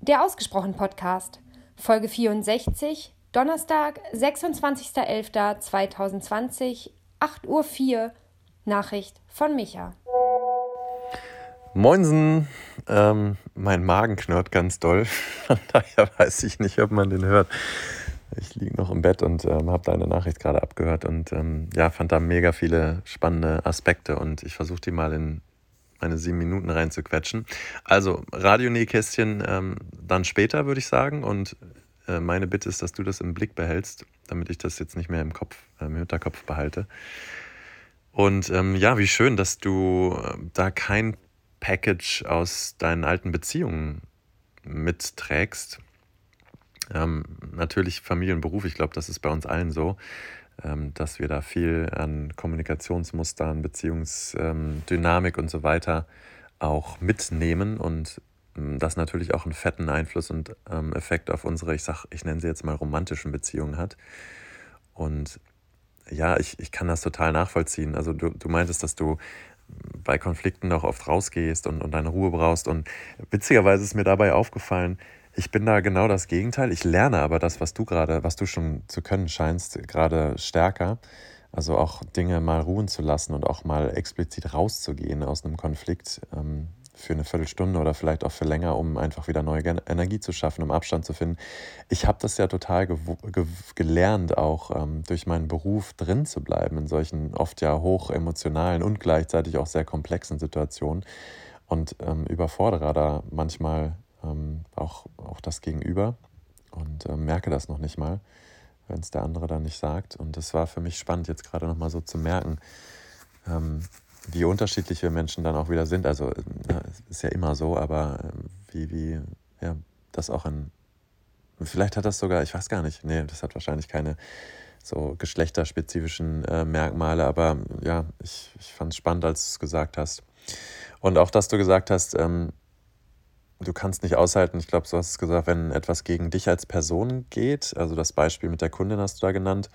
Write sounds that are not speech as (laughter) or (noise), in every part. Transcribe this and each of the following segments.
Der Ausgesprochen Podcast, Folge 64, Donnerstag, 26.11.2020, 8.04 Uhr, Nachricht von Micha. Moinsen, ähm, mein Magen knurrt ganz doll, (laughs) von daher weiß ich nicht, ob man den hört. Ich liege noch im Bett und ähm, habe deine Nachricht gerade abgehört und ähm, ja, fand da mega viele spannende Aspekte und ich versuche die mal in meine sieben Minuten reinzuquetschen. Also Radionähkästchen ähm, dann später, würde ich sagen. Und äh, meine Bitte ist, dass du das im Blick behältst, damit ich das jetzt nicht mehr im Kopf, äh, im Hinterkopf behalte. Und ähm, ja, wie schön, dass du äh, da kein Package aus deinen alten Beziehungen mitträgst. Ähm, natürlich Familie und Beruf, ich glaube, das ist bei uns allen so. Ähm, dass wir da viel an Kommunikationsmustern, Beziehungsdynamik und so weiter auch mitnehmen und ähm, das natürlich auch einen fetten Einfluss und ähm, Effekt auf unsere, ich sag, ich nenne sie jetzt mal romantischen Beziehungen hat. Und ja, ich, ich kann das total nachvollziehen. Also du, du meintest, dass du bei Konflikten auch oft rausgehst und, und deine Ruhe brauchst. Und witzigerweise ist mir dabei aufgefallen, ich bin da genau das Gegenteil. Ich lerne aber das, was du gerade, was du schon zu können scheinst, gerade stärker. Also auch Dinge mal ruhen zu lassen und auch mal explizit rauszugehen aus einem Konflikt ähm, für eine Viertelstunde oder vielleicht auch für länger, um einfach wieder neue Energie zu schaffen, um Abstand zu finden. Ich habe das ja total ge ge gelernt, auch ähm, durch meinen Beruf drin zu bleiben in solchen oft ja hoch emotionalen und gleichzeitig auch sehr komplexen Situationen und ähm, überfordere da manchmal ähm, auch, auch das Gegenüber und äh, merke das noch nicht mal, wenn es der andere dann nicht sagt. Und das war für mich spannend, jetzt gerade nochmal so zu merken, ähm, wie unterschiedlich wir Menschen dann auch wieder sind. Also äh, ist ja immer so, aber äh, wie, wie ja, das auch in, vielleicht hat das sogar, ich weiß gar nicht, nee, das hat wahrscheinlich keine so geschlechterspezifischen äh, Merkmale, aber ja, ich, ich fand es spannend, als du es gesagt hast. Und auch, dass du gesagt hast, ähm, du kannst nicht aushalten, ich glaube, so hast du es gesagt, wenn etwas gegen dich als Person geht, also das Beispiel mit der Kundin hast du da genannt,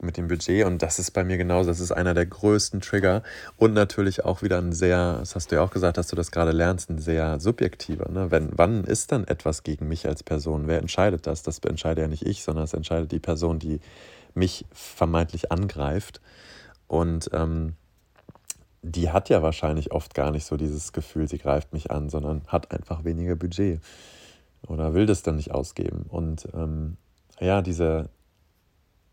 mit dem Budget und das ist bei mir genauso, das ist einer der größten Trigger und natürlich auch wieder ein sehr, das hast du ja auch gesagt, dass du das gerade lernst, ein sehr subjektiver. Ne? Wenn, wann ist dann etwas gegen mich als Person? Wer entscheidet das? Das entscheide ja nicht ich, sondern es entscheidet die Person, die mich vermeintlich angreift und ähm, die hat ja wahrscheinlich oft gar nicht so dieses Gefühl, sie greift mich an, sondern hat einfach weniger Budget oder will das dann nicht ausgeben. Und ähm, ja, diese,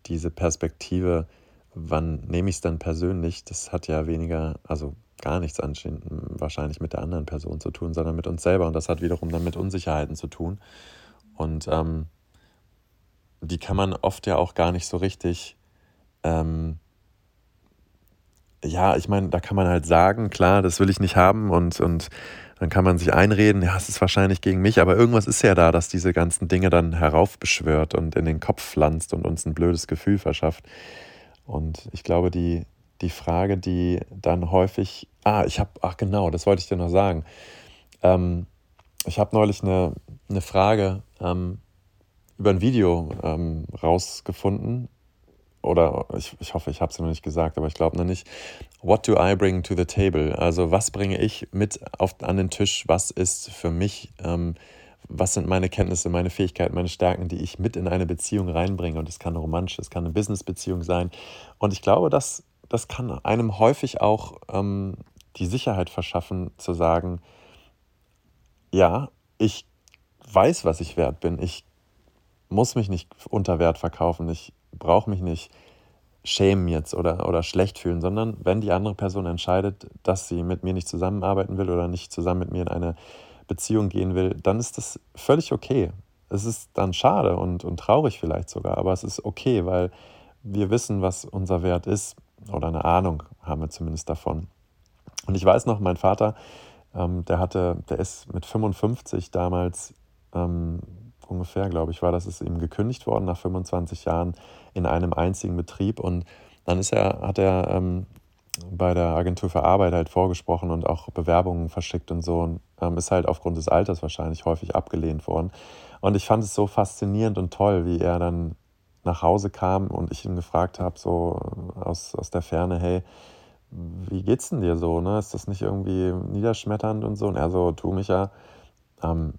diese Perspektive, wann nehme ich es dann persönlich, das hat ja weniger, also gar nichts anscheinend wahrscheinlich mit der anderen Person zu tun, sondern mit uns selber. Und das hat wiederum dann mit Unsicherheiten zu tun. Und ähm, die kann man oft ja auch gar nicht so richtig ähm, ja, ich meine, da kann man halt sagen, klar, das will ich nicht haben und, und dann kann man sich einreden, ja, es ist wahrscheinlich gegen mich, aber irgendwas ist ja da, dass diese ganzen Dinge dann heraufbeschwört und in den Kopf pflanzt und uns ein blödes Gefühl verschafft. Und ich glaube, die, die Frage, die dann häufig, ah, ich habe, ach genau, das wollte ich dir noch sagen. Ähm, ich habe neulich eine, eine Frage ähm, über ein Video ähm, rausgefunden oder ich, ich hoffe, ich habe es noch nicht gesagt, aber ich glaube noch nicht. What do I bring to the table? Also was bringe ich mit auf, an den Tisch? Was ist für mich, ähm, was sind meine Kenntnisse, meine Fähigkeiten, meine Stärken, die ich mit in eine Beziehung reinbringe? Und es kann eine romantische, es kann eine Businessbeziehung sein. Und ich glaube, das, das kann einem häufig auch ähm, die Sicherheit verschaffen, zu sagen, ja, ich weiß, was ich wert bin. Ich muss mich nicht unter Wert verkaufen. Ich brauche mich nicht schämen jetzt oder, oder schlecht fühlen, sondern wenn die andere Person entscheidet, dass sie mit mir nicht zusammenarbeiten will oder nicht zusammen mit mir in eine Beziehung gehen will, dann ist das völlig okay. Es ist dann schade und, und traurig vielleicht sogar, aber es ist okay, weil wir wissen, was unser Wert ist oder eine Ahnung haben wir zumindest davon. Und ich weiß noch, mein Vater, ähm, der hatte, der ist mit 55 damals ähm, ungefähr, glaube ich, war das, ist ihm gekündigt worden nach 25 Jahren in einem einzigen Betrieb. Und dann ist er, hat er ähm, bei der Agentur für Arbeit halt vorgesprochen und auch Bewerbungen verschickt und so. Und ähm, ist halt aufgrund des Alters wahrscheinlich häufig abgelehnt worden. Und ich fand es so faszinierend und toll, wie er dann nach Hause kam und ich ihn gefragt habe, so aus, aus der Ferne, hey, wie geht's denn dir so? Ne? Ist das nicht irgendwie niederschmetternd und so? Und er so, tu mich ja, ähm,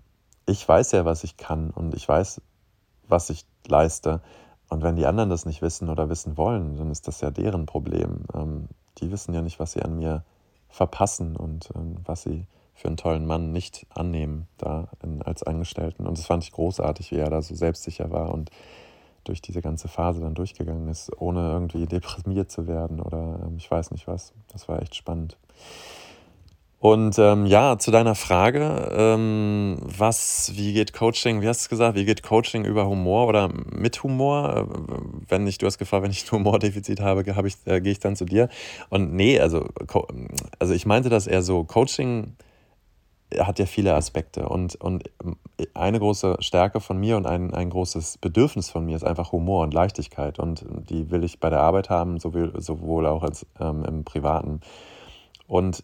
ich weiß ja, was ich kann und ich weiß, was ich leiste. Und wenn die anderen das nicht wissen oder wissen wollen, dann ist das ja deren Problem. Ähm, die wissen ja nicht, was sie an mir verpassen und ähm, was sie für einen tollen Mann nicht annehmen da in, als Angestellten. Und das fand ich großartig, wie er da so selbstsicher war und durch diese ganze Phase dann durchgegangen ist, ohne irgendwie deprimiert zu werden oder ähm, ich weiß nicht was. Das war echt spannend. Und ähm, ja, zu deiner Frage, ähm, was, wie geht Coaching, wie hast du es gesagt, wie geht Coaching über Humor oder mit Humor? Äh, wenn ich, du hast gefragt, wenn ich ein Humordefizit habe, habe ich, äh, gehe ich dann zu dir. Und nee, also, also ich meinte das eher so, Coaching hat ja viele Aspekte. Und, und eine große Stärke von mir und ein, ein großes Bedürfnis von mir ist einfach Humor und Leichtigkeit. Und die will ich bei der Arbeit haben, sowohl, sowohl auch als ähm, im Privaten. Und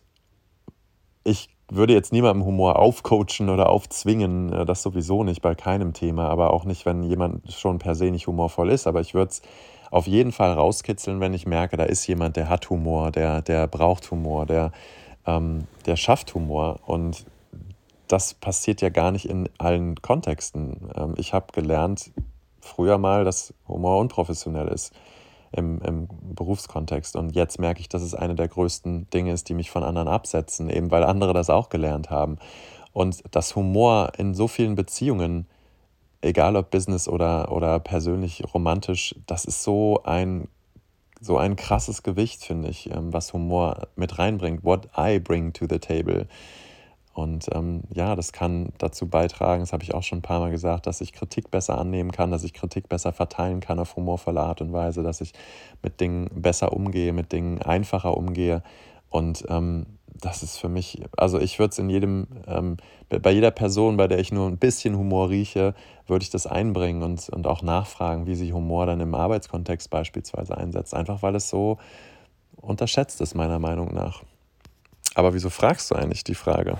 ich würde jetzt niemandem Humor aufcoachen oder aufzwingen, äh, das sowieso nicht bei keinem Thema, aber auch nicht, wenn jemand schon per se nicht humorvoll ist. Aber ich würde es auf jeden Fall rauskitzeln, wenn ich merke, da ist jemand, der hat Humor, der, der braucht Humor, der, ähm, der schafft Humor. Und das passiert ja gar nicht in allen Kontexten. Ähm, ich habe gelernt früher mal, dass Humor unprofessionell ist im, im Berufskontext. Und jetzt merke ich, dass es eine der größten Dinge ist, die mich von anderen absetzen, eben weil andere das auch gelernt haben. Und dass Humor in so vielen Beziehungen, egal ob Business oder, oder persönlich romantisch, das ist so ein, so ein krasses Gewicht, finde ich, ähm, was Humor mit reinbringt. What I bring to the table. Und ähm, ja, das kann dazu beitragen, das habe ich auch schon ein paar Mal gesagt, dass ich Kritik besser annehmen kann, dass ich Kritik besser verteilen kann auf humorvolle Art und Weise, dass ich mit Dingen besser umgehe, mit Dingen einfacher umgehe. Und ähm, das ist für mich, also ich würde es in jedem, ähm, bei jeder Person, bei der ich nur ein bisschen Humor rieche, würde ich das einbringen und, und auch nachfragen, wie sich Humor dann im Arbeitskontext beispielsweise einsetzt. Einfach weil es so unterschätzt ist, meiner Meinung nach. Aber wieso fragst du eigentlich die Frage?